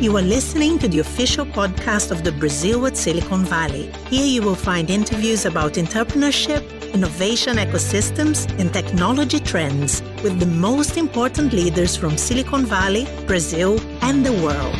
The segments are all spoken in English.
You are listening to the official podcast of the Brazil at Silicon Valley. Here you will find interviews about entrepreneurship, innovation ecosystems, and technology trends with the most important leaders from Silicon Valley, Brazil, and the world.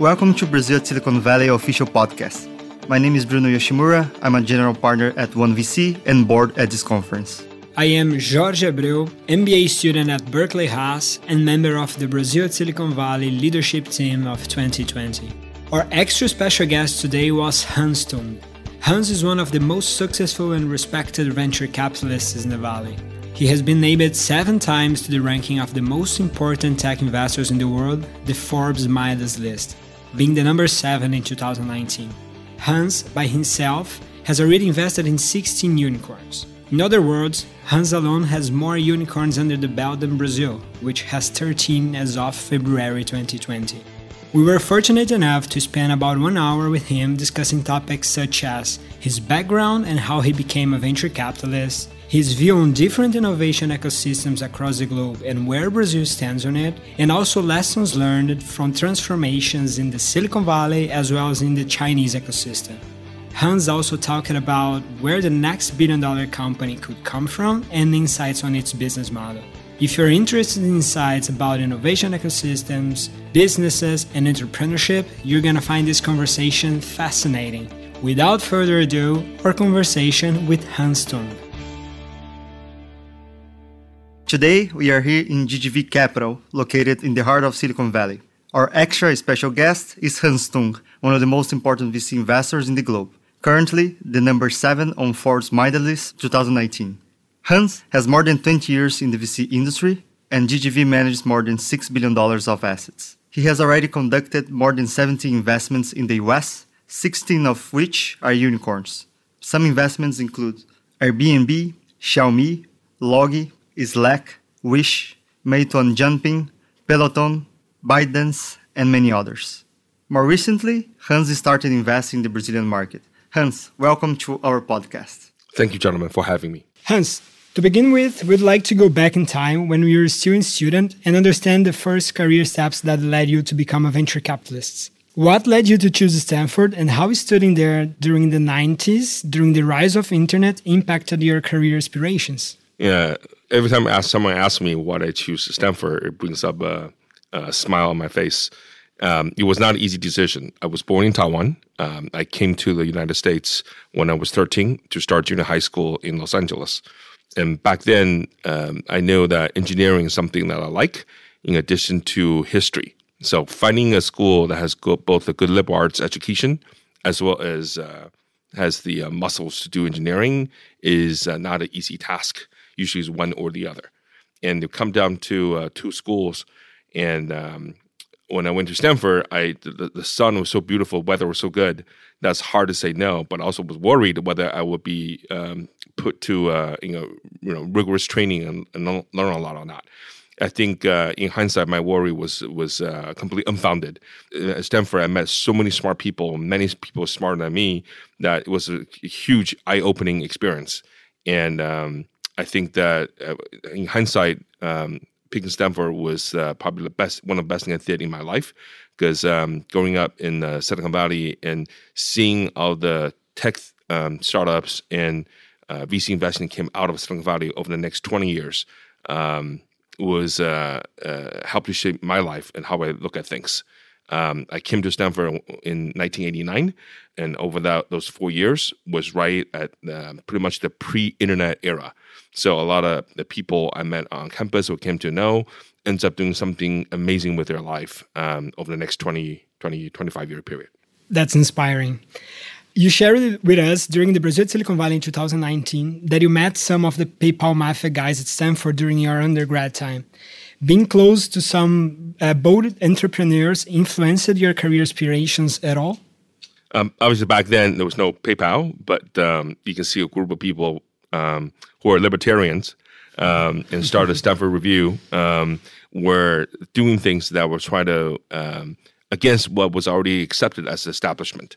Welcome to Brazil at Silicon Valley official podcast. My name is Bruno Yoshimura. I'm a general partner at One VC and board at this conference. I am Jorge Abreu, MBA student at Berkeley Haas and member of the Brazil Silicon Valley leadership team of 2020. Our extra special guest today was Hans Tung. Hans is one of the most successful and respected venture capitalists in the Valley. He has been named seven times to the ranking of the most important tech investors in the world, the Forbes Midas list being the number 7 in 2019. Hans, by himself, has already invested in 16 unicorns. In other words, Hans alone has more unicorns under the belt than Brazil, which has 13 as of February 2020. We were fortunate enough to spend about one hour with him discussing topics such as his background and how he became a venture capitalist, his view on different innovation ecosystems across the globe and where Brazil stands on it, and also lessons learned from transformations in the Silicon Valley as well as in the Chinese ecosystem. Hans also talked about where the next billion dollar company could come from and insights on its business model. If you're interested in insights about innovation ecosystems, businesses, and entrepreneurship, you're gonna find this conversation fascinating. Without further ado, our conversation with Hans Tung. Today, we are here in GGV Capital, located in the heart of Silicon Valley. Our extra special guest is Hans Tung, one of the most important VC investors in the globe. Currently, the number 7 on Forbes Midas list 2019. Hans has more than 20 years in the VC industry, and GGV manages more than $6 billion of assets. He has already conducted more than 70 investments in the US, 16 of which are unicorns. Some investments include Airbnb, Xiaomi, Logi, Slack, Wish, Meituan Dianping, Peloton, ByteDance, and many others. More recently, Hans started investing in the Brazilian market. Hans, welcome to our podcast. Thank you, gentlemen, for having me. Hans, to begin with, we'd like to go back in time when you were still a student and understand the first career steps that led you to become a venture capitalist. What led you to choose Stanford and how studying there during the 90s, during the rise of internet, impacted your career aspirations? Yeah, every time I ask someone asks me what I choose Stanford, it brings up a, a smile on my face. Um, it was not an easy decision. I was born in Taiwan. Um, I came to the United States when I was 13 to start junior high school in Los Angeles. And back then, um, I know that engineering is something that I like, in addition to history. So finding a school that has both a good liberal arts education as well as uh, has the uh, muscles to do engineering is uh, not an easy task usually is one or the other. And to come down to uh, two schools, and um, when I went to Stanford, I the, the, sun was so beautiful, weather was so good. That's hard to say no, but also was worried whether I would be um, put to uh, you know you know rigorous training and, and learn a lot or not. I think uh, in hindsight, my worry was was uh, completely unfounded. At Stanford, I met so many smart people, many people smarter than me, that it was a huge eye opening experience. And um, I think that uh, in hindsight, um, picking Stanford was uh, probably the best, one of the best things I did in my life. Because um, growing up in uh, Silicon Valley and seeing all the tech um, startups and uh, VC investing came out of Silicon Valley over the next 20 years um, was uh, uh, helped to shape my life and how I look at things. Um, I came to Stanford in 1989, and over that those four years was right at uh, pretty much the pre-internet era. So a lot of the people I met on campus or came to know ends up doing something amazing with their life um, over the next 20, 20, 25 year period. That's inspiring. You shared with us during the Brazil Silicon Valley in 2019 that you met some of the PayPal Mafia guys at Stanford during your undergrad time being close to some uh, bold entrepreneurs influenced your career aspirations at all? Um, obviously, back then there was no PayPal, but um, you can see a group of people um, who are libertarians um, and started Stanford Review um, were doing things that were trying to um, against what was already accepted as establishment.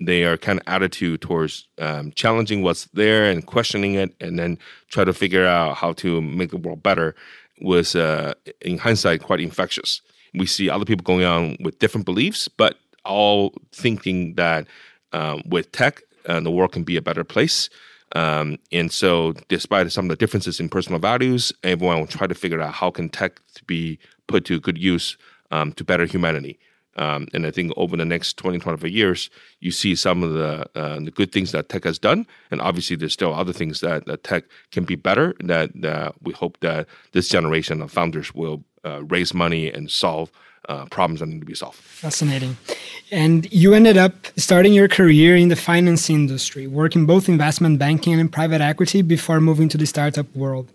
Their kind of attitude towards challenging what's there and questioning it, and then try to figure out how to make the world better was, uh, in hindsight, quite infectious. We see other people going on with different beliefs, but all thinking that um, with tech, uh, the world can be a better place. Um, and so, despite some of the differences in personal values, everyone will try to figure out how can tech be put to good use um, to better humanity. Um, and I think over the next 20, 25 years, you see some of the, uh, the good things that tech has done. And obviously, there's still other things that, that tech can be better. That we hope that this generation of founders will uh, raise money and solve uh, problems that need to be solved. Fascinating. And you ended up starting your career in the finance industry, working both investment banking and private equity before moving to the startup world.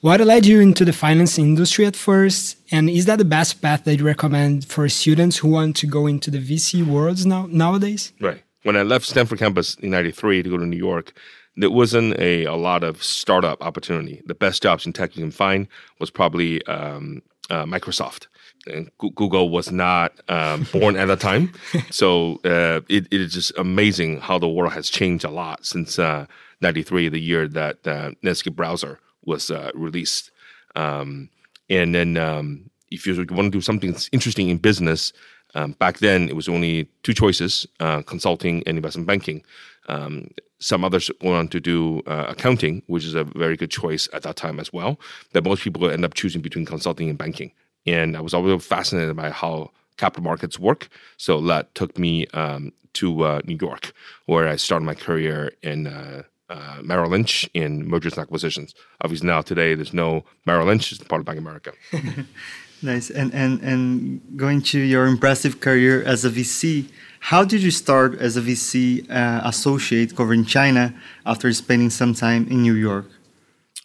What led you into the finance industry at first? And is that the best path that you recommend for students who want to go into the VC worlds now nowadays? Right. When I left Stanford campus in 93 to go to New York, there wasn't a, a lot of startup opportunity. The best jobs in tech you can find was probably um, uh, Microsoft. And Google was not um, born at the time. So uh, it, it is just amazing how the world has changed a lot since uh, 93, the year that uh, Netscape browser was uh, released. Um, and then um, if you want to do something interesting in business, um, back then it was only two choices: uh, consulting and investment banking. Um, some others went on to do uh, accounting, which is a very good choice at that time as well. But most people end up choosing between consulting and banking. And I was always fascinated by how capital markets work. So that took me um, to uh, New York, where I started my career in uh, uh, Merrill Lynch in mergers and acquisitions. Obviously, now today there's no Merrill Lynch; it's part of Bank of America. nice. And and and going to your impressive career as a VC, how did you start as a VC uh, associate covering China after spending some time in New York?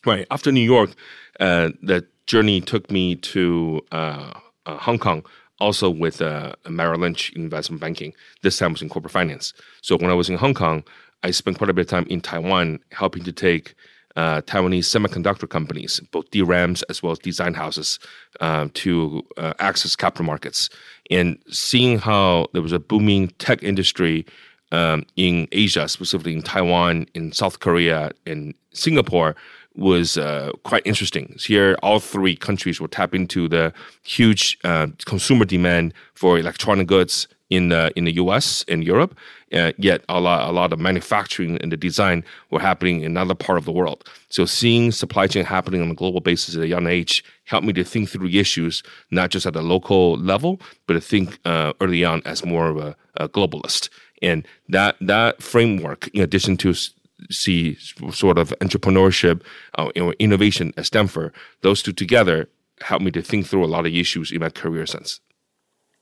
Right after New York, uh, the journey took me to uh, uh, Hong Kong also with uh, Merrill Lynch investment banking. This time was in corporate finance. So when I was in Hong Kong, I spent quite a bit of time in Taiwan helping to take uh, Taiwanese semiconductor companies, both DRAMs as well as design houses, uh, to uh, access capital markets. And seeing how there was a booming tech industry um, in Asia, specifically in Taiwan, in South Korea, in Singapore, was uh, quite interesting. Here, all three countries were tapping into the huge uh, consumer demand for electronic goods in the in the U.S. and Europe. Uh, yet a lot a lot of manufacturing and the design were happening in another part of the world. So seeing supply chain happening on a global basis at a young age helped me to think through issues not just at the local level, but to think uh, early on as more of a, a globalist. And that that framework, in addition to see sort of entrepreneurship uh, or innovation at Stanford, those two together helped me to think through a lot of issues in my career sense.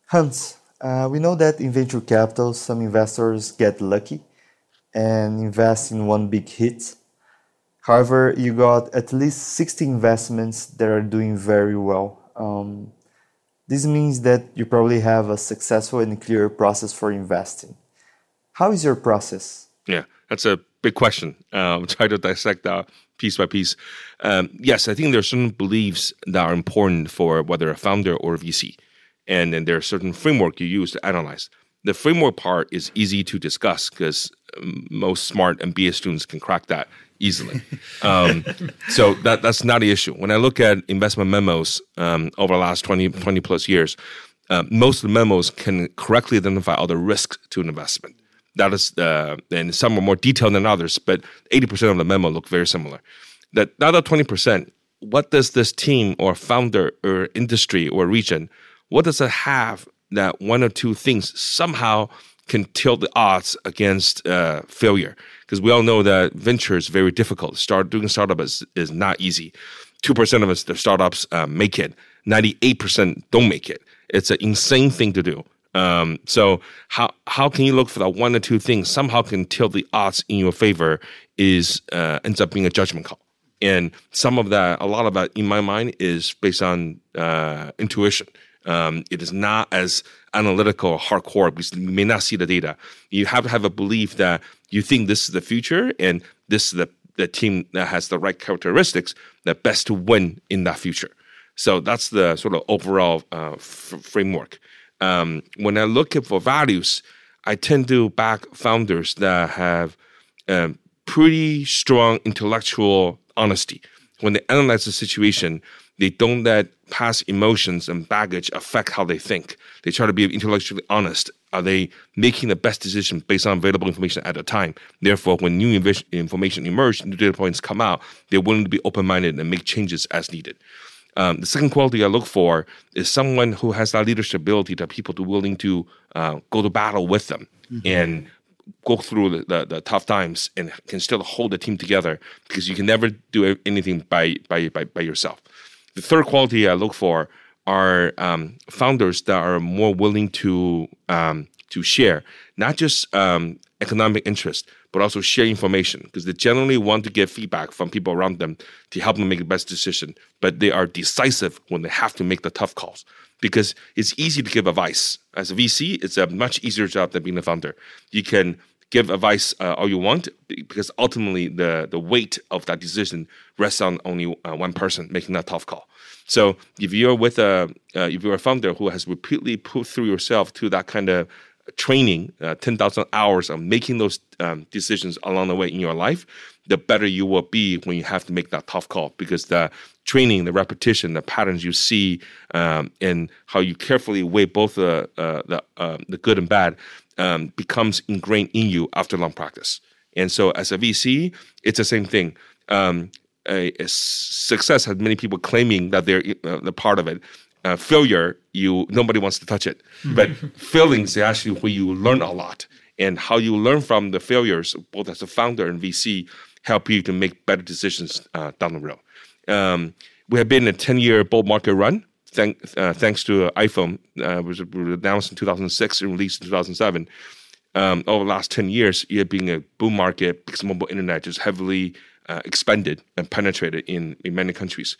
Hans, uh, we know that in venture capital, some investors get lucky and invest in one big hit. However, you got at least 60 investments that are doing very well. Um, this means that you probably have a successful and clear process for investing. How is your process? Yeah, that's a big question. Um, try to dissect that piece by piece. Um, yes, I think there are certain beliefs that are important for whether a founder or a VC and then there are certain framework you use to analyze. The framework part is easy to discuss because um, most smart MBA students can crack that easily. Um, so that that's not the issue. When I look at investment memos um, over the last 20, 20 plus years, uh, most of the memos can correctly identify all the risks to an investment. That is, uh, and some are more detailed than others, but 80% of the memo look very similar. That the other 20%, what does this team or founder or industry or region what does it have that one or two things somehow can tilt the odds against uh, failure? Because we all know that venture is very difficult. Start doing startup is, is not easy. Two percent of us, the startups uh, make it. Ninety-eight percent don't make it. It's an insane thing to do. Um, so how how can you look for that one or two things somehow can tilt the odds in your favor? Is uh, ends up being a judgment call, and some of that, a lot of that, in my mind, is based on uh, intuition. Um, it is not as analytical or hardcore because you may not see the data. You have to have a belief that you think this is the future and this is the, the team that has the right characteristics that best to win in that future. So that's the sort of overall uh, f- framework. Um, when I look at for values, I tend to back founders that have um, pretty strong intellectual honesty. when they analyze the situation, they don't let past emotions and baggage affect how they think. They try to be intellectually honest. Are they making the best decision based on available information at the time? Therefore, when new information emerges, new data points come out, they're willing to be open minded and make changes as needed. Um, the second quality I look for is someone who has that leadership ability that people are willing to uh, go to battle with them mm-hmm. and go through the, the, the, tough times and can still hold the team together because you can never do anything by, by, by, by yourself. The third quality I look for are um, founders that are more willing to um, to share, not just um, economic interest, but also share information because they generally want to get feedback from people around them to help them make the best decision. But they are decisive when they have to make the tough calls because it's easy to give advice. As a VC, it's a much easier job than being a founder. You can give advice uh, all you want because ultimately the the weight of that decision rests on only uh, one person making that tough call. So if you're with a uh, if you're a founder who has repeatedly put through yourself to that kind of training, uh, ten thousand hours of making those um, decisions along the way in your life, the better you will be when you have to make that tough call because the training, the repetition, the patterns you see, um, and how you carefully weigh both the uh, the uh, the good and bad um, becomes ingrained in you after long practice. And so, as a VC, it's the same thing. Um, a, a success has many people claiming that they're uh, the part of it. Uh, failure, you nobody wants to touch it. But failings is actually where you learn a lot, and how you learn from the failures, both as a founder and VC, help you to make better decisions uh, down the road. Um, we have been a ten-year bull market run thank, uh, thanks to uh, iPhone, uh, was announced in 2006 and released in 2007. Um, over the last 10 years, it being a boom market because mobile internet just heavily uh, expanded and penetrated in, in many countries.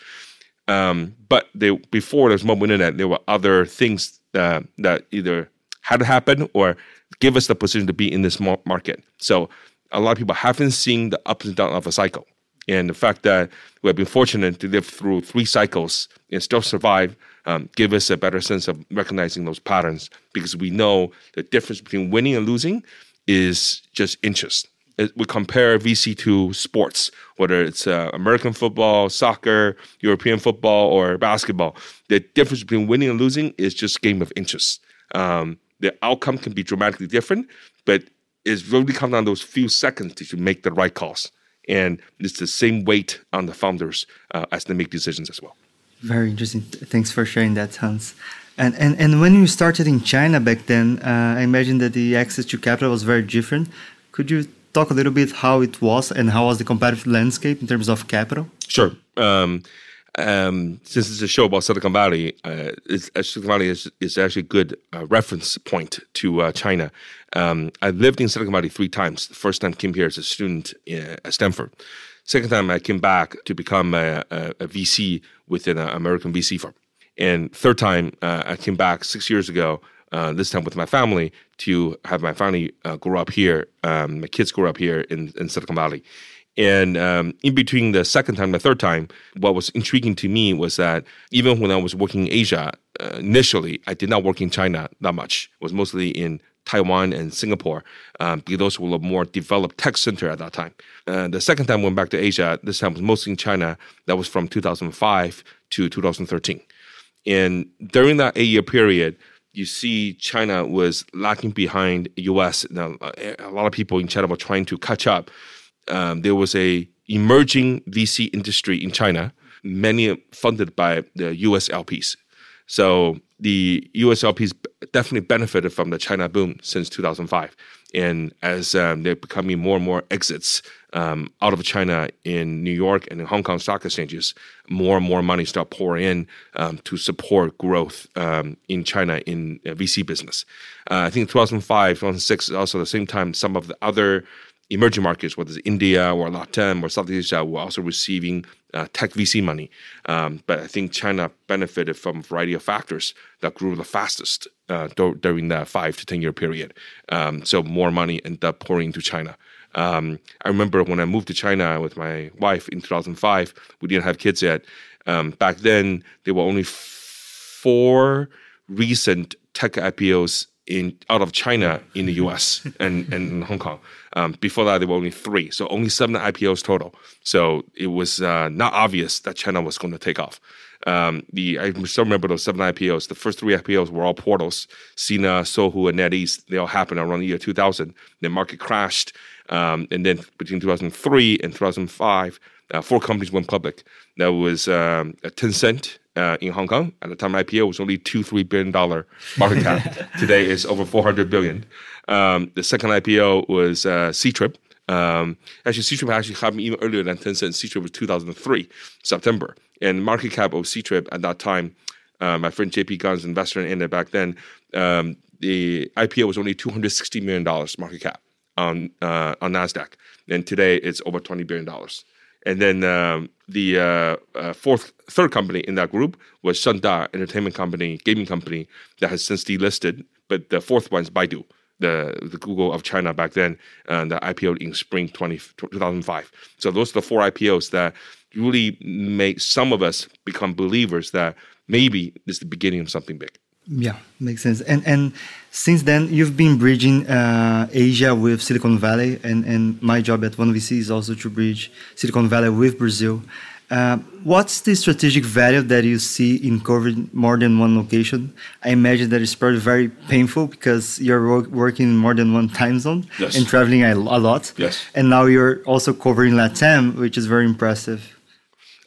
Um, but they, before there's mobile internet, there were other things uh, that either had to happen or give us the position to be in this market. So a lot of people haven't seen the ups and downs of a cycle. And the fact that we have been fortunate to live through three cycles and still survive um, give us a better sense of recognizing those patterns because we know the difference between winning and losing is just inches. We compare VC to sports, whether it's uh, American football, soccer, European football, or basketball. The difference between winning and losing is just game of inches. Um, the outcome can be dramatically different, but it's really come down to those few seconds to make the right calls and it's the same weight on the founders uh, as they make decisions as well. Very interesting. Thanks for sharing that, Hans. And and and when you started in China back then, uh, I imagine that the access to capital was very different. Could you talk a little bit how it was and how was the competitive landscape in terms of capital? Sure. Um, um, since it's a show about Silicon Valley, uh, uh Silicon Valley is, is actually a good uh, reference point to uh, China. Um, I lived in Silicon Valley three times. The first time I came here as a student uh, at Stanford. Second time I came back to become a, a, a VC within an American VC firm. And third time uh, I came back six years ago. this time with my family to have my family grow up here. Um, my kids grow up here in, in Silicon Valley. And um, in between the second time and the third time, what was intriguing to me was that even when I was working in Asia, uh, initially, I did not work in China that much. It was mostly in Taiwan and Singapore, um, because those were a more developed tech center at that time. Uh, the second time I went back to Asia, this time was mostly in China. That was from 2005 to 2013. And during that eight year period, you see China was lagging behind U.S. Now, a lot of people in China were trying to catch up um, there was a emerging VC industry in China, many funded by the US LPs. So the US LPs definitely benefited from the China boom since 2005. And as um, they're becoming more and more exits um, out of China in New York and in Hong Kong stock exchanges, more and more money start pouring in um, to support growth um, in China in uh, VC business. Uh, I think 2005, 2006 also the same time some of the other emerging markets, whether it's India or Latin or Southeast Asia, were also receiving uh, tech VC money. Um, but I think China benefited from a variety of factors that grew the fastest uh, do- during that five to 10 year period. Um, so more money ended up pouring into China. Um, I remember when I moved to China with my wife in 2005, we didn't have kids yet. Um, back then, there were only four recent tech IPOs in out of China in the U.S. and and Hong Kong. Um, before that, there were only three, so only seven IPOs total. So it was uh, not obvious that China was going to take off. Um, the I still remember those seven IPOs. The first three IPOs were all portals: Sina, Sohu, and NetEase. They all happened around the year 2000. The market crashed, um, and then between 2003 and 2005, uh, four companies went public. That was um, Tencent, uh, in Hong Kong. At the time, IPO was only two three billion dollar market cap. Today, is over four hundred billion. Um, the second IPO was uh, Ctrip. Um, actually, Ctrip actually happened even earlier than Tencent. Ctrip was two thousand and three September, and market cap of Ctrip at that time. Uh, my friend JP Gan's, investor in it back then, um, the IPO was only two hundred sixty million dollars market cap on uh, on Nasdaq, and today it's over twenty billion dollars. And then um, the uh, uh, fourth, third company in that group was Shanda Entertainment Company, gaming company that has since delisted. But the fourth one is Baidu, the the Google of China back then, and the IPO in spring 20, 2005. So those are the four IPOs that really made some of us become believers that maybe this is the beginning of something big. Yeah, makes sense. And and since then, you've been bridging uh, Asia with Silicon Valley, and and my job at One VC is also to bridge Silicon Valley with Brazil. Uh, what's the strategic value that you see in covering more than one location? I imagine that it's probably very painful because you're work, working in more than one time zone yes. and traveling a, a, lot. Yes. And now you're also covering LATAM, which is very impressive.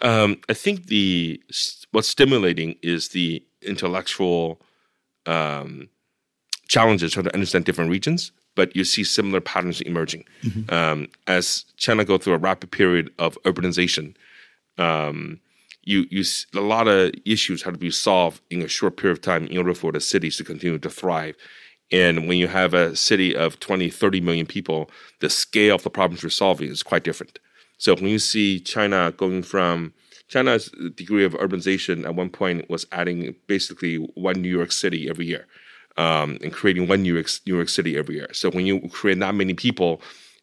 Um, I think the what's stimulating is the intellectual um, challenges trying to understand different regions, but you see similar patterns emerging. Mm-hmm. Um, as China go through a rapid period of urbanization, um, you you a lot of issues have to be solved in a short period of time in order for the cities to continue to thrive. And when you have a city of 20, 30 million people, the scale of the problems you're solving is quite different. So when you see China going from China's degree of urbanization at one point was adding basically one New York City every year, um, and creating one New York, New York City every year. So when you create that many people,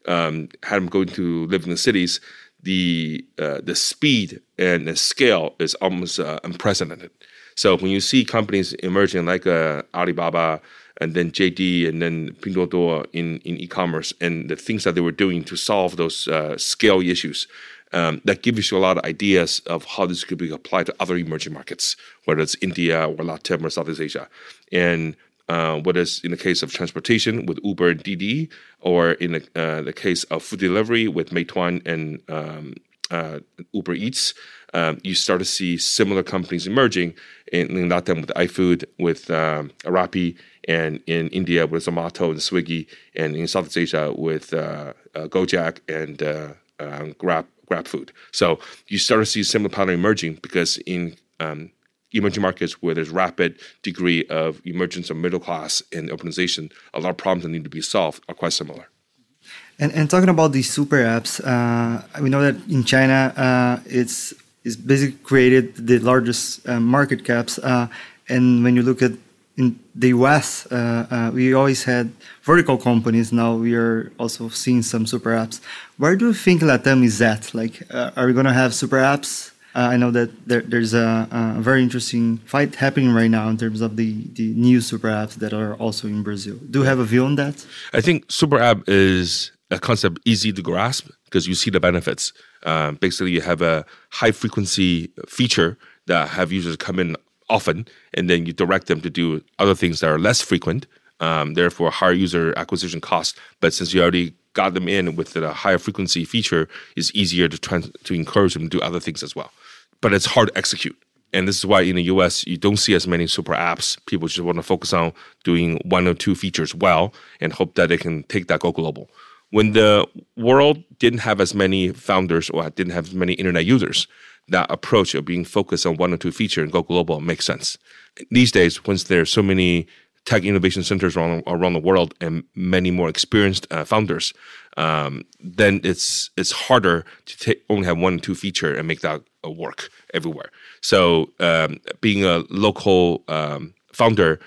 um, had them going to live in the cities, the uh, the speed and the scale is almost uh, unprecedented. So when you see companies emerging like uh, Alibaba and then JD and then Pinduoduo in in e-commerce and the things that they were doing to solve those uh, scale issues, um, that gives you a lot of ideas of how this could be applied to other emerging markets, whether it's India or Latin or Southeast Asia. And uh, whether it's in the case of transportation with Uber and Didi, or in the, uh, the case of food delivery with Meituan and um, uh, Uber Eats, um, you start to see similar companies emerging in, in Latin with iFood, with um, Rappi, and in India with Zomato and Swiggy, and in Southeast Asia with uh, uh, Gojek and uh, um, Grab grab food. So you start to see similar pattern emerging because in um, emerging markets where there's rapid degree of emergence of middle class and urbanization, a lot of problems that need to be solved are quite similar. And, and talking about these super apps, uh, we know that in China, uh, it's it's basically created the largest uh, market caps. Uh, and when you look at in the US, uh, uh, we always had vertical companies. Now we are also seeing some super apps. Where do you think Latam is at? Like, uh, are we going to have super apps? Uh, I know that there, there's a, a, very interesting fight happening right now in terms of the, the new super apps that are also in Brazil. Do you have a view on that? I think super app is a concept easy to grasp because you see the benefits. Basically, you have a high frequency feature that have users come in often, and then you direct them to do other things that are less frequent, um, therefore higher user acquisition cost. But since you already got them in with a higher frequency feature, it's easier to trans- to encourage them to do other things as well. But it's hard to execute. And this is why in the US, you don't see as many super apps. People just want to focus on doing one or two features well and hope that they can take that go global. When the world didn't have as many founders or didn't have as many internet users, that approach of being focused on one or two feature and go global makes sense. These days, once there's so many tech innovation centers around, around the world and many more experienced uh, founders, um, then it's it's harder to take, only have one or two feature and make that uh, work everywhere. So um, being a local um, founder,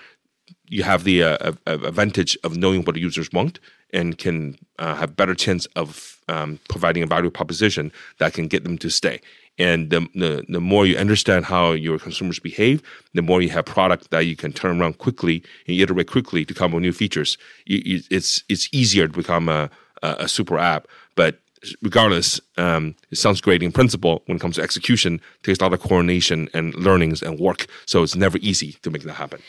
you have the uh, advantage of knowing what the users want and can uh, have better chance of um, providing a value proposition that can get them to stay. And the, the, the more you understand how your consumers behave, the more you have product that you can turn around quickly and iterate quickly to come with new features. It's it's easier to become a, a, super app. But regardless, um, it sounds great in principle. When it comes to execution, takes a lot of coordination and learnings and work. So it's never easy to make that happen.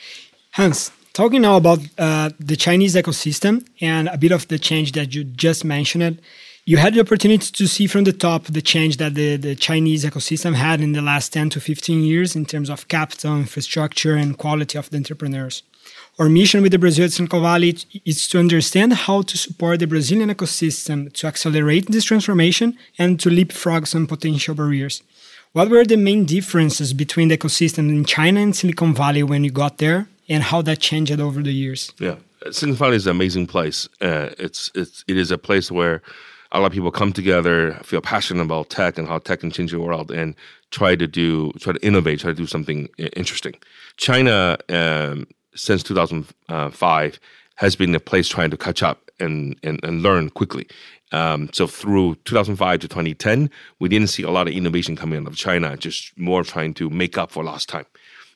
Hans, talking now about uh, the Chinese ecosystem and a bit of the change that you just mentioned. You had the opportunity to see from the top the change that the, the Chinese ecosystem had in the last 10 to 15 years in terms of capital, infrastructure, and quality of the entrepreneurs. Our mission with the Brazil Silicon Valley is to understand how to support the Brazilian ecosystem to accelerate this transformation and to leapfrog some potential barriers. What were the main differences between the ecosystem in China and Silicon Valley when you got there, and how that changed over the years? Yeah, Silicon Valley is an amazing place. Uh, it's it's it is a place where a lot of people come together, feel passionate about tech and how tech can change the world, and try to do try to innovate, try to do something interesting. China um, since 2005 has been a place trying to catch up and, and, and learn quickly. Um, so through 2005 to 2010, we didn't see a lot of innovation coming out of China, just more trying to make up for lost time.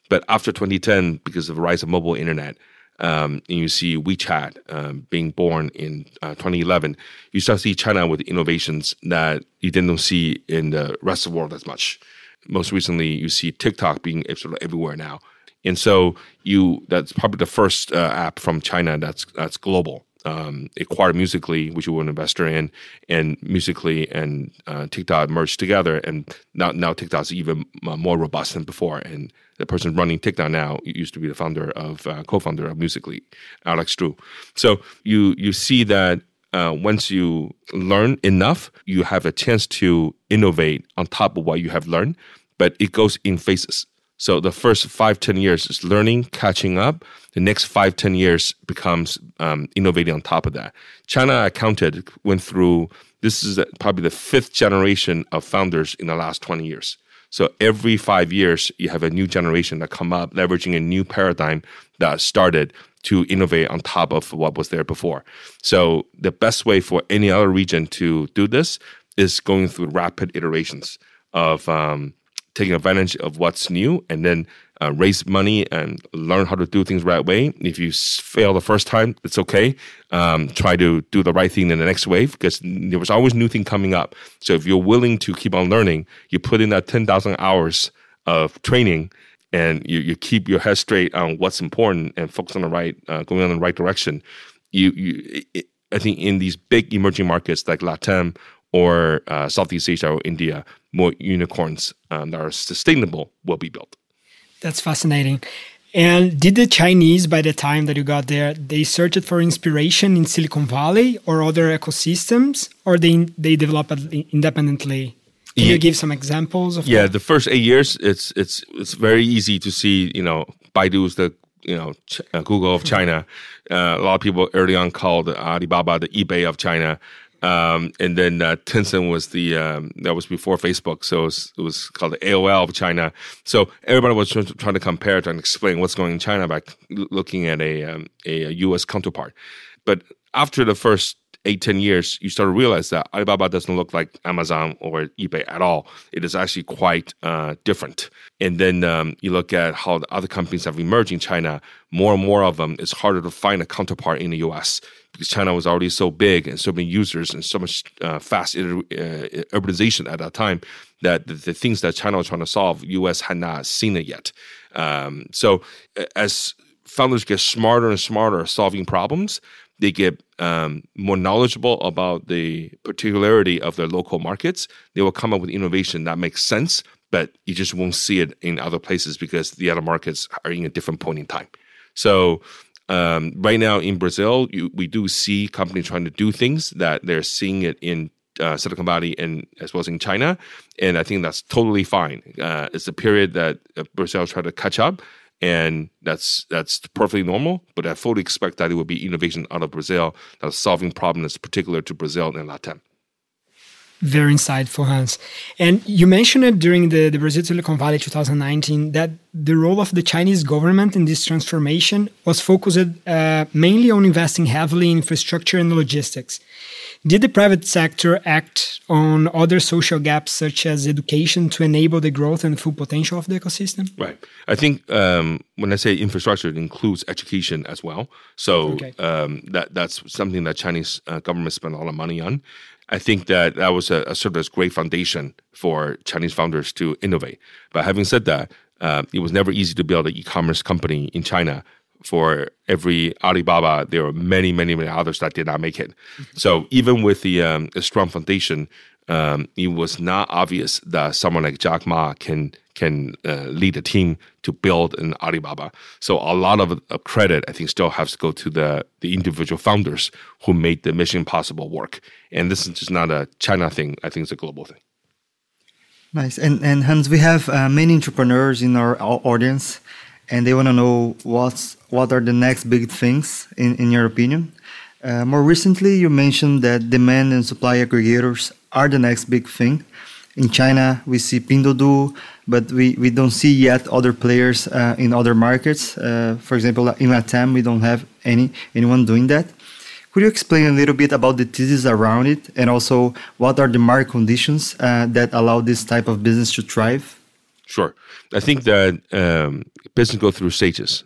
But after 2010, because of the rise of mobile internet, um, and you see WeChat um, being born in uh, 2011, you start to see China with innovations that you didn't see in the rest of the world as much. Most recently, you see TikTok being sort of everywhere now. And so you that's probably the first uh, app from China that's that's global. Um, acquired Musical.ly, which we were an investor in, and Musical.ly and uh, TikTok merged together, and now now TikTok is even more robust than before. And the person running TikTok now used to be the founder of uh, co-founder of Musical.ly, Alex Zhu. So you you see that uh, once you learn enough, you have a chance to innovate on top of what you have learned, but it goes in phases. So the first five ten years is learning, catching up. The next five ten years becomes um, innovating on top of that. China, I counted, went through, this is probably the fifth generation of founders in the last 20 years. So every five years, you have a new generation that come up, leveraging a new paradigm that started to innovate on top of what was there before. So the best way for any other region to do this is going through rapid iterations of um, taking advantage of what's new and then uh, raise money and learn how to do things right way. If you fail the first time, it's okay. Um, try to do the right thing in the next wave because there was always new thing coming up. So if you're willing to keep on learning, you put in that 10,000 hours of training and you, you keep your head straight on what's important and focus on the right, uh, going in the right direction. You, you, it, I think in these big emerging markets like Latam or uh, Southeast Asia or India, more unicorns um, that are sustainable will be built. That's fascinating. And did the Chinese, by the time that you got there, they searched for inspiration in Silicon Valley or other ecosystems, or they they developed independently? Can yeah. you give some examples of? Yeah, that? the first eight years, it's it's it's very easy to see. You know, Baidu is the you know uh, Google of China. Uh, a lot of people early on called Alibaba the eBay of China. Um, and then uh, Tencent was the um, that was before Facebook, so it was, it was, called the AOL of China. So everybody was trying to, compare and explain what's going in China by looking at a, um, a U.S. counterpart. But after the first eight ten years, you start to realize that Alibaba doesn't look like Amazon or eBay at all. It is actually quite uh, different. And then um, you look at how the other companies have emerged in China. More and more of them, it's harder to find a counterpart in the U.S China was already so big and so many users and so much uh, fast uh, urbanization at that time that the, the, things that China was trying to solve, U.S. had not seen it yet. Um, so as founders get smarter and smarter solving problems, they get um, more knowledgeable about the particularity of their local markets. They will come up with innovation that makes sense, but you just won't see it in other places because the other markets are in a different point in time. So um, right now in Brazil, you, we do see companies trying to do things that they're seeing it in uh, Silicon Valley and as well as in China, and I think that's totally fine. Uh, it's a period that uh, Brazil trying to catch up, and that's that's perfectly normal. But I fully expect that it will be innovation out of Brazil that's solving problems particular to Brazil and Latin. Very insightful, Hans. And you mentioned it during the, the Brazil Silicon Valley 2019 that the role of the Chinese government in this transformation was focused uh, mainly on investing heavily in infrastructure and logistics. Did the private sector act on other social gaps such as education to enable the growth and full potential of the ecosystem? Right. I think um, when I say infrastructure, it includes education as well. So okay. um, that that's something that Chinese uh, government spent a lot of money on. I think that that was a, a sort of a great foundation for Chinese founders to innovate. But having said that, uh, it was never easy to build an e-commerce company in China for every Alibaba, there were many, many, many others that did not make it. Mm-hmm. So even with the um, strong foundation, um, it was not obvious that someone like Jack Ma can can uh, lead a team to build an Alibaba. So a lot of uh, credit, I think, still has to go to the the individual founders who made the mission possible work. And this is just not a China thing. I think it's a global thing. Nice. And and Hans, we have uh, many entrepreneurs in our audience and they want to know what's what are the next big things in, in your opinion. Uh, more recently, you mentioned that demand and supply aggregators are the next big thing. In China, we see Pinduoduo, but we, we don't see yet other players uh, in other markets. Uh, for example, in Latam, we don't have any anyone doing that. Could you explain a little bit about the thesis around it, and also what are the market conditions uh, that allow this type of business to thrive? Sure. I think that um, business go through stages.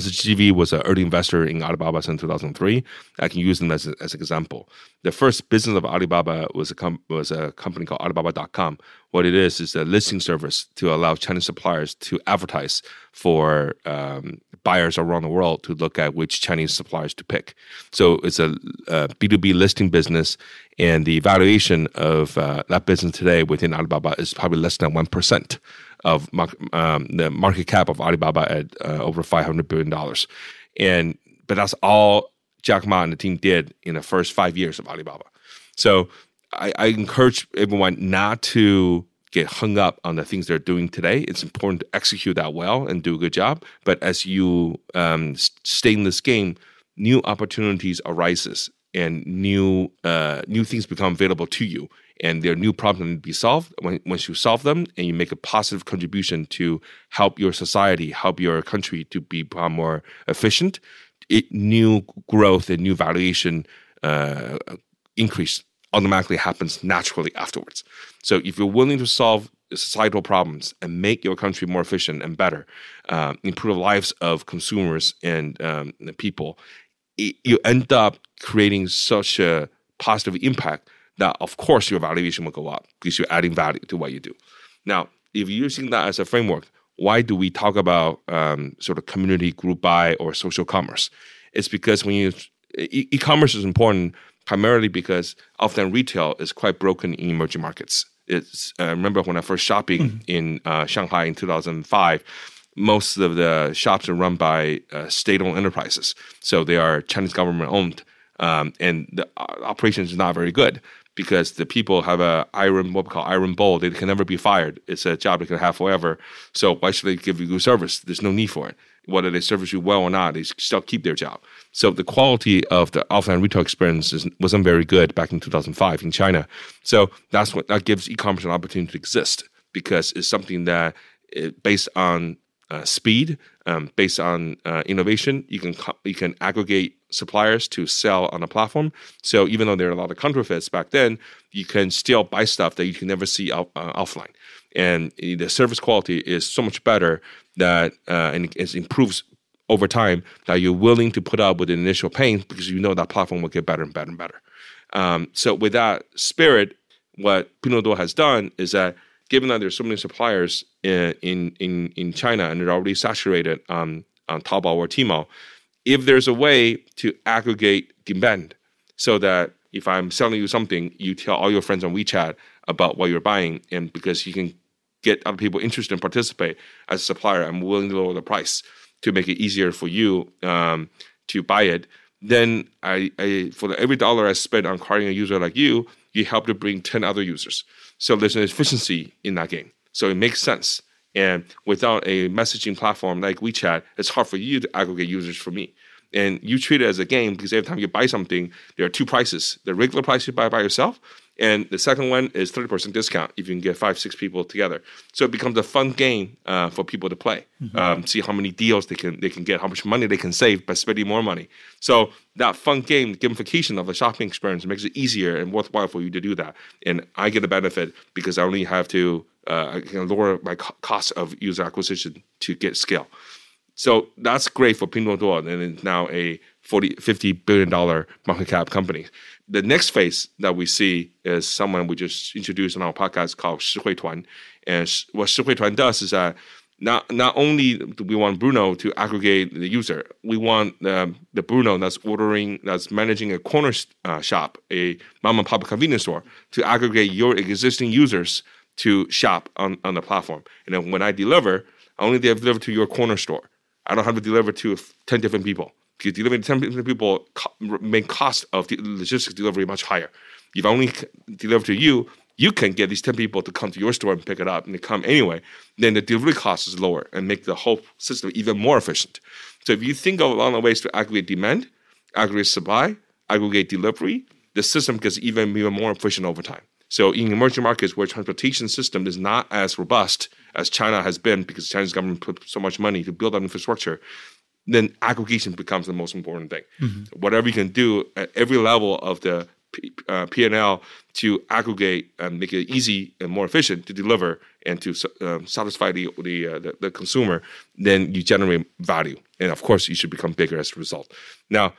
Since GGV was an early investor in Alibaba since 2003, I can use them as, as an example. The first business of Alibaba was a, com- was a company called Alibaba.com. What it is is a listing service to allow Chinese suppliers to advertise for um, buyers around the world to look at which Chinese suppliers to pick. So it's a a B2B listing business, and the valuation of uh, that business today within Alibaba is probably less than 1% of um, the market cap of Alibaba at uh, over five hundred billion dollars, and but that's all Jack Ma and the team did in the first five years of Alibaba. So I, I encourage everyone not to get hung up on the things they're doing today. It's important to execute that well and do a good job. But as you um, stay in this game, new opportunities arises and new uh, new things become available to you and there are new problems to be solved. When, once you solve them and you make a positive contribution to help your society, help your country to become more efficient, it, new growth and new valuation uh, increase automatically happens naturally afterwards. So if you're willing to solve societal problems and make your country more efficient and better, uh, improve the lives of consumers and um, people, it, you end up creating such a positive impact that of course your valuation will go up because you're adding value to what you do. Now, if you're using that as a framework, why do we talk about um, sort of community group buy or social commerce? It's because when you e- e-commerce is important primarily because often retail is quite broken in emerging markets. It's I remember when I first shopping mm-hmm. in uh, Shanghai in 2005 most of the shops are run by uh, state-owned enterprises, so they are Chinese government owned, um, and the uh, operations is not very good because the people have a iron what we call iron bowl. They can never be fired. It's a job they can have forever. So why should they give you good service? There's no need for it. Whether they service you well or not, they still keep their job. So the quality of the offline retail experience wasn't very good back in 2005 in China. So that's what that gives e-commerce an opportunity to exist because it's something that it, based on uh, speed, um, based on uh, innovation. You can you can aggregate suppliers to sell on a platform. So even though there are a lot of counterfeits back then, you can still buy stuff that you can never see off, uh, offline. And the service quality is so much better that uh, and it improves over time that you're willing to put up with the initial pain because you know that platform will get better and better and better. Um, so with that spirit, what Pinduoduo has done is that given that there's so many suppliers in in in, in China and they're already saturated on on Taobao or Tmall, if there's a way to aggregate demand so that if I'm selling you something, you tell all your friends on WeChat about what you're buying, and because you can get other people interested and participate as a supplier, I'm willing to lower the price to make it easier for you um, to buy it. Then I, I for every dollar I spend on acquiring a user like you, you help to bring ten other users. So there's an efficiency in that game. So it makes sense. And without a messaging platform like WeChat, it's hard for you to aggregate users for me. and you treat it as a game because every time you buy something, there are two prices: the regular price you buy by yourself, and the second one is thirty percent discount if you can get five, six people together. So it becomes a fun game uh, for people to play. Mm-hmm. Um, see how many deals they can they can get, how much money they can save by spending more money. So that fun game gamification of the shopping experience makes it easier and worthwhile for you to do that. And I get a benefit because I only have to uh, I can lower my co- cost of user acquisition to get scale. So that's great for Pinduoduo, and it's now a 40, 50 billion dollar market cap company. The next phase that we see is someone we just introduced on our podcast called Shihui Tuan. And what Shihui Tuan does is that not not only do we want Bruno to aggregate the user, we want um, the Bruno that's ordering, that's managing a corner uh, shop, a mom and pop convenience store, to aggregate your existing users to shop on, on the platform. And then when I deliver, I only deliver to your corner store. I don't have to deliver to 10 different people. Delivering to 10 people make cost of the logistics delivery much higher. If I only deliver to you, you can get these 10 people to come to your store and pick it up and they come anyway, then the delivery cost is lower and make the whole system even more efficient. So if you think of along the ways to aggregate demand, aggregate supply, aggregate delivery, the system gets even, even more efficient over time. So in emerging markets where transportation system is not as robust as China has been because the Chinese government put so much money to build up infrastructure, then aggregation becomes the most important thing. Mm-hmm. Whatever you can do at every level of the P, uh, P&L to aggregate and make it easy and more efficient to deliver and to um, satisfy the the, uh, the, the consumer, then you generate value, and of course you should become bigger as a result. Now,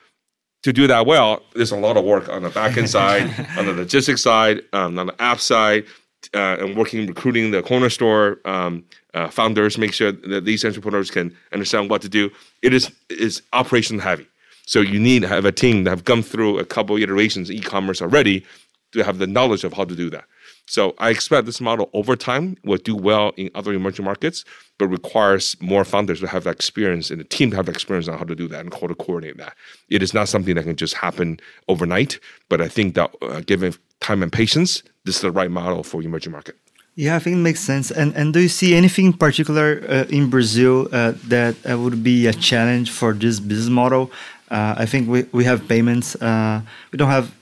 to do that well, there's a lot of work on the backend side, on the logistics side, um, on the app side, uh, and working recruiting the corner store um, uh, founders, make sure that these entrepreneurs can understand what to do. It is is operation heavy, so you need to have a team that have gone through a couple iterations e-commerce already to have the knowledge of how to do that. So I expect this model over time will do well in other emerging markets, but requires more founders to have that experience and a team to have experience on how to do that and how to coordinate that. It is not something that can just happen overnight, but I think that uh, given time and patience, this is the right model for emerging market. Yeah, I think it makes sense. And and do you see anything in particular uh, in Brazil uh, that uh, would be a challenge for this business model? Uh, I think we, we have payments. Uh, we don't have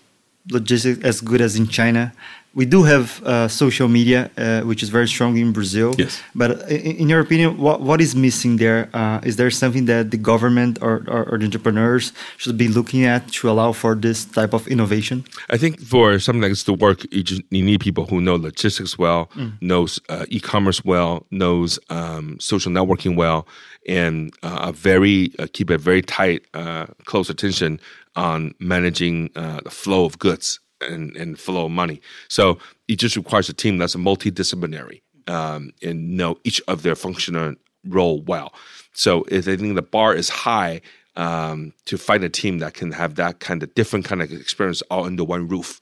logistics as good as in China we do have uh, social media, uh, which is very strong in Brazil. Yes. But in, in your opinion, what, what is missing there? Uh, is there something that the government or, or, or, the entrepreneurs should be looking at to allow for this type of innovation? I think for something like this to work, you, just, you need people who know logistics well, mm. knows uh, e-commerce well, knows um, social networking well, and uh, very uh, keep a very tight, close attention on managing the flow of goods and, and flow of money. So it just requires a team that's a multidisciplinary um, and know each of their functional role well. So if I think the bar is high um, to find a team that can have that kind of different kind of experience all under one roof.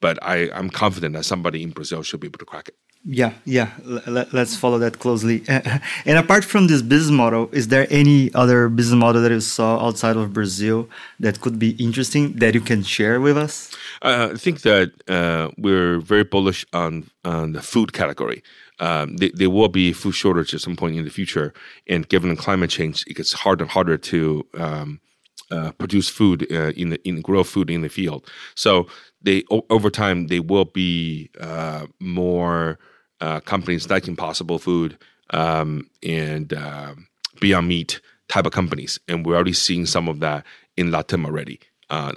But I, I'm confident that somebody in Brazil should be able to crack it. Yeah, yeah. Let, us follow that closely. and apart from this business model, is there any other business model that you saw outside of Brazil that could be interesting that you can share with us? Uh, I think that uh, we're very bullish on, on the food category. Um, they, there will be food shortage at some point in the future, and given climate change, it gets harder and harder to um, uh, produce food uh, in the in grow food in the field. So they o- over time they will be uh, more uh, companies like Impossible Food um, and Beyond Meat type of companies, and we're already seeing some of that in Latin already uh,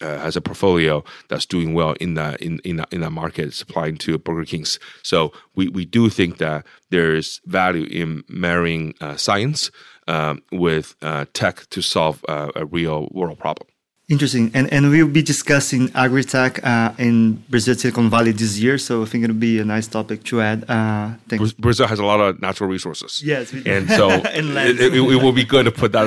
uh, has a portfolio that's doing well in the in in the, in the market, supplying to Burger Kings. So we we do think that there's value in marrying uh, science um, with uh, tech to solve uh, a real world problem. Interesting. And and we'll be discussing agri-tech uh, in Brazil Silicon Valley this year. So I think it'll be a nice topic to add. Uh, Brazil has a lot of natural resources. Yes. And so and it, it, it, will be good to put that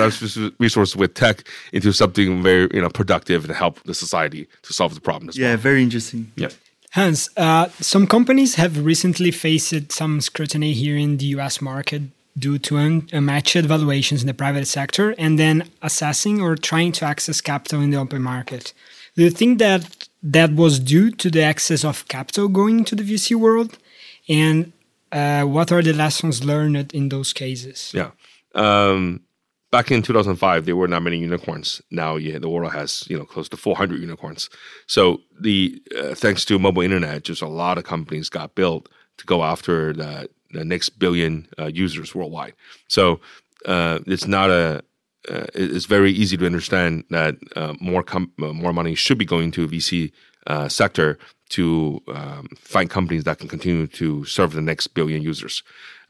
resource with tech into something very you know productive and help the society to solve the problem as yeah, well. Yeah, very interesting. Yeah. Hans, uh, some companies have recently faced some scrutiny here in the US market due to unmatched valuations in the private sector and then assessing or trying to access capital in the open market. Do you think that that was due to the excess of capital going into the VC world? And uh, what are the lessons learned in those cases? Yeah. Um, back in 2005, there were not many unicorns. Now, yeah, the world has you know close to 400 unicorns. So the uh, thanks to mobile internet, just a lot of companies got built to go after the, the next billion uh, users worldwide. So uh, it's not a uh, it's very easy to understand that uh, more com- uh, more money should be going to VC sector to um, find companies that can continue to serve the next billion users.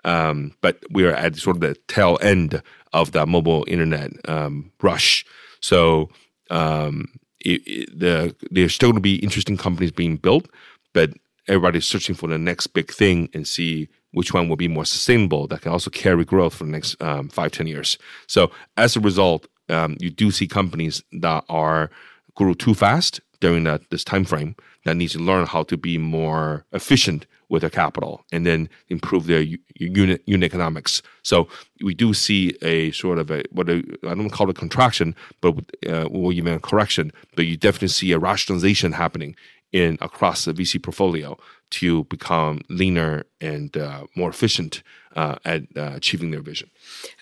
Um, but we are at sort of the tail end of that mobile internet um, rush. So um, it, it, the, there's still going to be interesting companies being built, but everybody's searching for the next big thing and see which one will be more sustainable that can also carry growth for the next um, five, ten years. So as a result, um, you do see companies that are grew too fast during that this time frame that needs to learn how to be more efficient with their capital and then improve their unit unit economics. So we do see a sort of a what I don't call it a contraction, but uh, or even a correction. But you definitely see a rationalization happening in across the VC portfolio to become leaner and uh, more efficient uh, at uh, achieving their vision.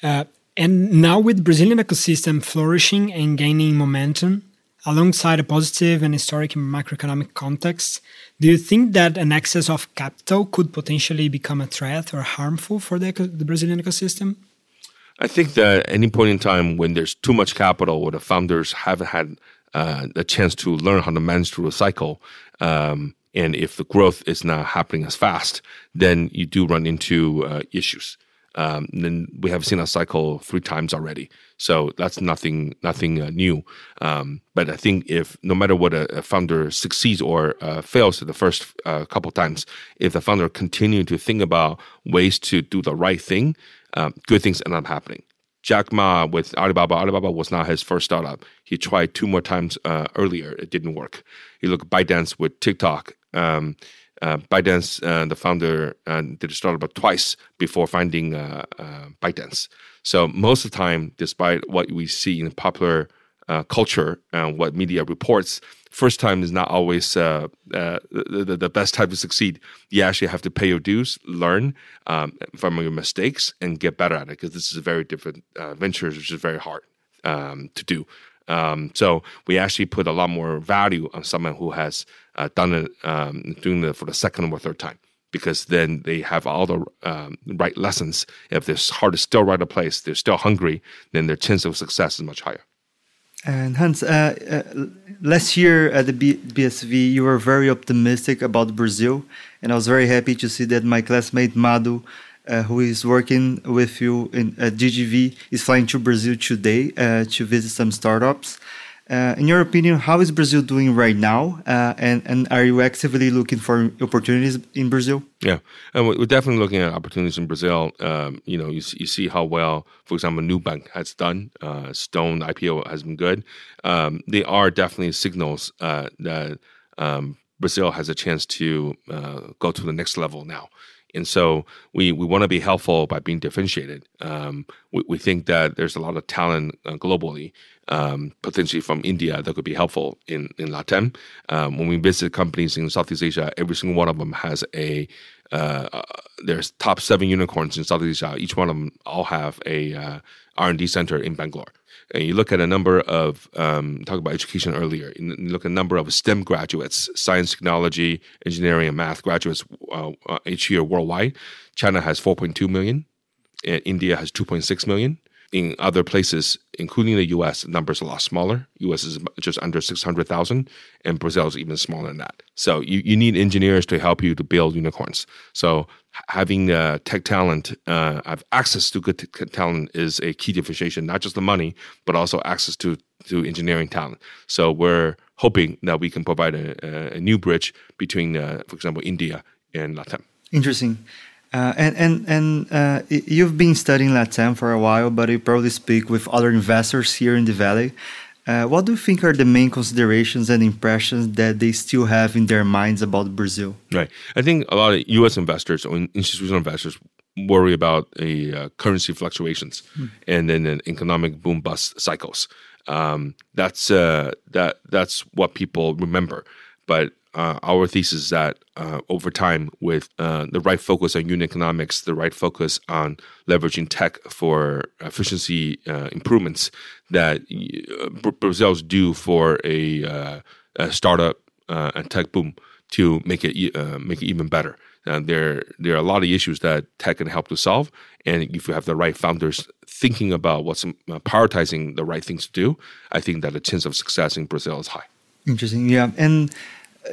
Uh, and now with Brazilian ecosystem flourishing and gaining momentum, alongside a positive and historic macroeconomic context, do you think that an excess of capital could potentially become a threat or harmful for the, the Brazilian ecosystem? I think that at any point in time when there's too much capital or the founders haven't had uh, a chance to learn how to manage through a cycle, um, and if the growth is not happening as fast, then you do run into uh, issues. Um, then we have seen a cycle three times already. So that's nothing nothing uh, new. Um, but I think if no matter what a, a founder succeeds or uh, fails the first uh, couple times, if the founder continue to think about ways to do the right thing, um, good things end up happening. Jack Ma with Alibaba. Alibaba was not his first startup. He tried two more times uh, earlier. It didn't work. You look at ByteDance with TikTok. Um, uh, ByteDance, uh, the founder, uh, did a startup twice before finding uh, uh, ByteDance. So most of the time, despite what we see in popular uh, culture and what media reports, first time is not always uh, uh, the, the, best time to succeed. You actually have to pay your dues, learn um, from your mistakes, and get better at it because this is a very different uh, venture, which is very hard um, to do. Um, so we actually put a lot more value on someone who has uh, done it um, doing it for the second or third time because then they have all the um, right lessons. If their heart is still right at place, they're still hungry, then their chance of success is much higher. And Hans, uh, uh, last year at the B- BSV, you were very optimistic about Brazil, and I was very happy to see that my classmate Madu uh, who is working with you in at GGV, is flying to Brazil today uh, to visit some startups. Uh, in your opinion, how is Brazil doing right now? Uh, and, and are you actively looking for opportunities in Brazil? Yeah, and we're definitely looking at opportunities in Brazil. Um, you know, you, you see how well, for example, Nubank has done. Uh, Stone IPO has been good. Um, they are definitely signals uh, that um, Brazil has a chance to go to the next level now. And so we, we want to be helpful by being differentiated. Um, we, we think that there's a lot of talent uh, globally, um, potentially from India, that could be helpful in, in LATAM. Um, when we visit companies in Southeast Asia, every single one of them has a uh, uh, there's top seven unicorns in Southeast Asia. Each one of them all have a uh, R&D center in Bangalore and you look at a number of um, talk about education earlier. You look at a number of STEM graduates, science, technology, engineering, and math graduates uh, uh, each year worldwide. China has 4.2 million, India has 2.6 million. In other places, including the U.S., numbers a lot smaller. U.S. is just under 600,000, and Brazil is even smaller than that. So you, you need engineers to help you to build unicorns. So having uh, tech talent, uh, have access to good t- talent is a key differentiation, not just the money, but also access to, to engineering talent. So we're hoping that we can provide a, a new bridge between, uh, for example, India and Latam. Interesting. Uh, and and and uh, you've been studying Latam for a while, but you probably speak with other investors here in the valley. Uh, what do you think are the main considerations and impressions that they still have in their minds about Brazil? Right. I think a lot of U.S. investors or institutional investors worry about a uh, currency fluctuations mm. and then an economic boom bust cycles. Um, that's uh, that that's what people remember. But uh, our thesis is that uh, over time, with uh, the right focus on unit economics, the right focus on leveraging tech for efficiency uh, improvements, that uh, Brazil's due for a, uh, a startup and tech boom to make it make it even better. there, there are a lot of issues that tech can help to solve, and if you have the right founders thinking about what's prioritizing the right things to do, I think that the chance of success in Brazil is high. Interesting, yeah, and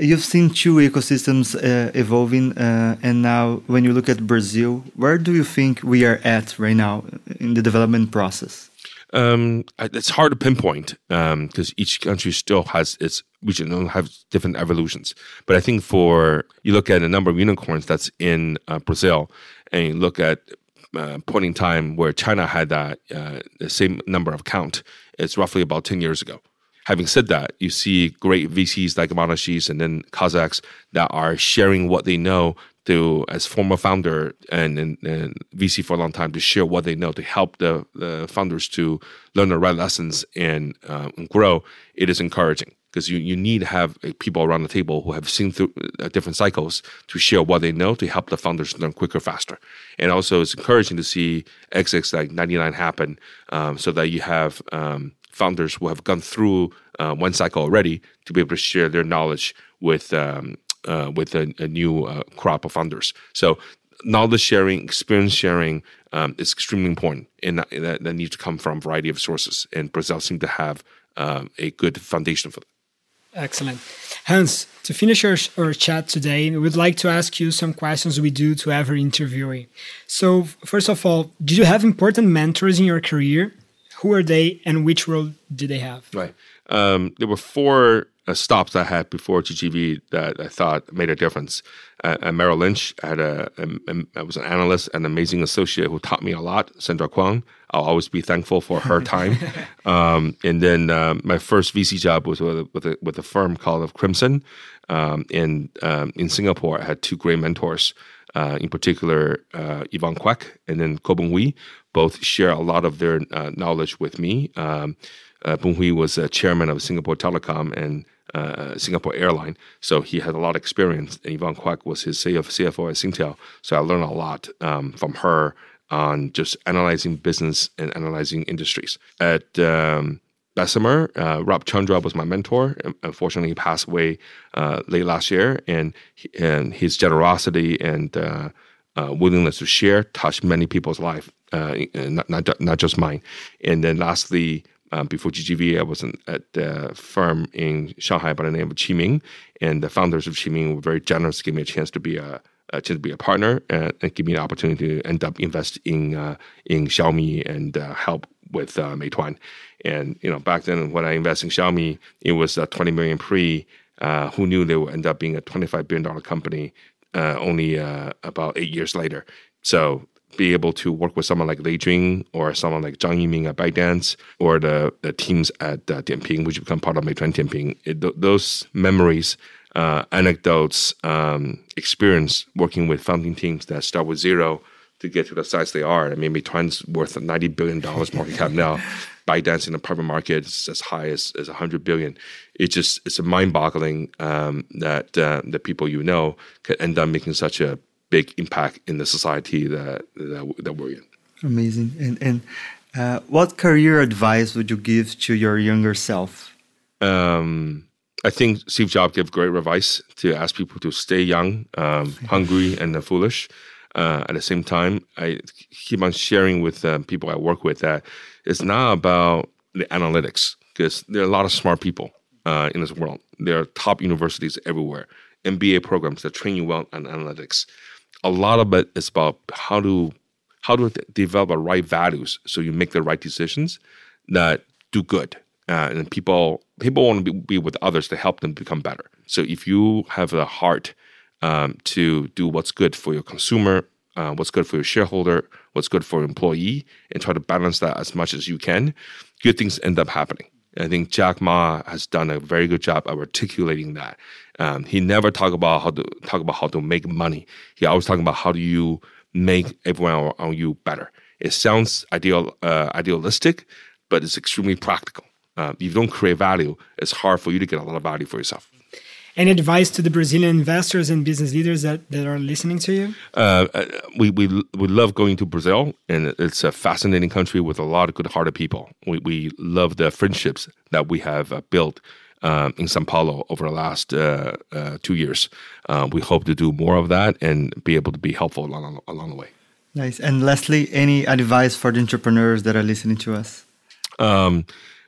you've seen two ecosystems uh, evolving, uh, and now when you look at Brazil, where do you think we are at right now in the development process? Um, it's hard to pinpoint because um, each country still has its region have different evolutions. But I think for you look at a number of unicorns that's in uh, Brazil, and you look at uh, point in time where China had that uh, the same number of count, it's roughly about ten years ago. Having said that, you see great VCs like Monashees and then Kaszeks that are sharing what they know to, as former founder and, and, and, VC for a long time, to share what they know to help the, the founders to learn the right lessons and, uh, and grow. It is encouraging because you, you need to have uh, people around the table who have seen through uh, different cycles to share what they know to help the founders learn quicker, faster. And also, it's encouraging to see exits like 99 happen um, so that you have um, founders who have gone through uh, one cycle already to be able to share their knowledge with um, uh, with a, a new uh, crop of founders. So knowledge sharing, experience sharing um, is extremely important, and that, that, needs to come from a variety of sources. And Brazil seems to have um, a good foundation for that. Excellent. Hans, to finish our, our chat today, we would like to ask you some questions we do to every interviewee. So, first of all, did you have important mentors in your career? Who are they and which role do they have? Right. Um, there were four uh, stops I had before GGV that I thought made a difference. Uh, at Merrill Lynch, I had a, a, a, I was an analyst, an amazing associate who taught me a lot, Sandra Kwong. I'll always be thankful for her time. um, and then um, my first VC job was with a, with a, with a firm called Crimson. Um, in um, in Singapore, I had two great mentors. Uh, in particular, uh, Yvonne Kwek and then Koh Boon Hwee, both share a lot of their uh, knowledge with me. Um, uh, Boon Hwee was a chairman of Singapore Telecom and uh, Singapore Airline, so he had a lot of experience. And Yvonne Kwek was his CFO at Singtel, so I learned a lot um, from her on just analyzing business and analyzing industries. At um, Bessemer, uh, Rob Chandra was my mentor. Unfortunately, he passed away uh, late last year, and and his generosity and uh, uh willingness to share touched many people's life, uh, not, not not just mine. And then lastly, um, before GGV, I was at the firm in Shanghai by the name of Qiming, and the founders of Qiming were very generous to give me a chance to be a, a chance to be a partner and, and, give me an opportunity to end up invest in uh, in Xiaomi and uh, help with uh, Meituan. And you know, back then when I invested in Xiaomi, it was a 20 million pre. Uh, who knew they would end up being a 25 billion dollar company uh, only uh, about eight years later? So be able to work with someone like Lei Jun or someone like Zhang Yiming at ByteDance or the, the teams at uh, Dianping, which become part of Meituan Dianping. It, th- those memories, uh, anecdotes, um, experience working with founding teams that start with zero to get to the size they are. I mean, Meituan's worth $90 billion market cap now. ByteDance in the private market is as high as, as 100 billion. It's just, it's a mind boggling um, that uh, the people you know can end up making such a big impact in the society that that, that we're in. Amazing. And and uh, what career advice would you give to your younger self? Um, I think Steve Jobs gave great advice to ask people to stay young, um, hungry, and foolish. Uh, at the same time, I keep on sharing with uh, people I work with that it's not about the analytics because there are a lot of smart people uh, in this world. There are top universities everywhere, MBA programs that train you well on analytics a lot of it is about how to how to develop the right values so you make the right decisions that do good. Uh, and people people want to be, be, with others to help them become better. So if you have the heart um, to do what's good for your consumer uh, what's good for your shareholder what's good for your employee and try to balance that as much as you can good things end up happening I think Jack Ma has done a very good job of articulating that. Um, he never talk about how to talk about how to make money. He always talk about how do you make everyone around you better. It sounds ideal, uh, idealistic, but it's extremely practical. Uh, if you don't create value, it's hard for you to get a lot of value for yourself. Any advice to the Brazilian investors and business leaders that, that are listening to you? Uh, uh, we, we, we love going to Brazil, and it's a fascinating country with a lot of good hearted people. We, we love the friendships that we have uh, built um, in Sao Paulo over the last uh, uh, two years. Uh, we hope to do more of that and be able to be helpful along, along the way. Nice. And lastly, any advice for the entrepreneurs that are listening to us? Um,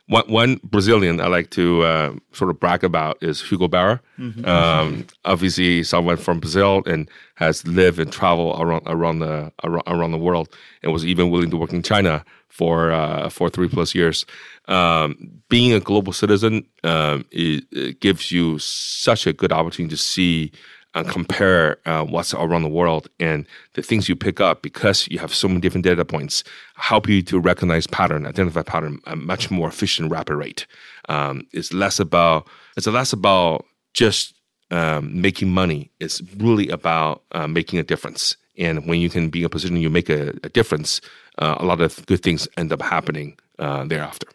one, one Brazilian I like to uh, sort of brag about is Hugo Barra. Mm-hmm. Um, obviously, someone from Brazil and has lived and traveled around around the around the world, and was even willing to work in China for uh, for three plus years. Um, being a global citizen um, it, it gives you such a good opportunity to see and compare uh, what's around the world and the things you pick up because you have so many different data points help you to recognize pattern, identify pattern at a much more efficient, rapid rate. Um, it's less about it's less about just um, making money. It's really about uh, making a difference. And when you can be in a position you make a, a difference, uh, a lot of good things end up happening uh, thereafter.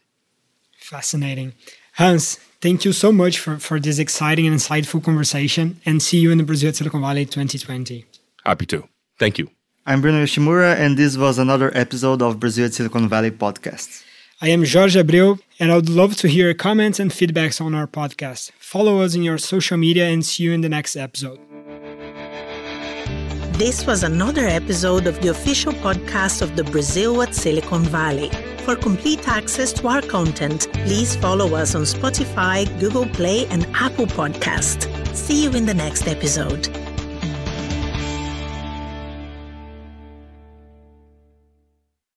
Fascinating. Hans, thank you so much for, for this exciting and insightful conversation and see you in the Brazil at Silicon Valley 2020. Happy to. Thank you. I'm Bruno Yoshimura, and this was another episode of Brazil at Silicon Valley podcast. I am Jorge Abreu, and I would love to hear comments and feedbacks on our podcast. Follow us in your social media and see you in the next episode. This was another episode of the official podcast of the Brazil at Silicon Valley. For complete access to our content, please follow us on Spotify, Google Play, and Apple Podcast. See you in the next episode.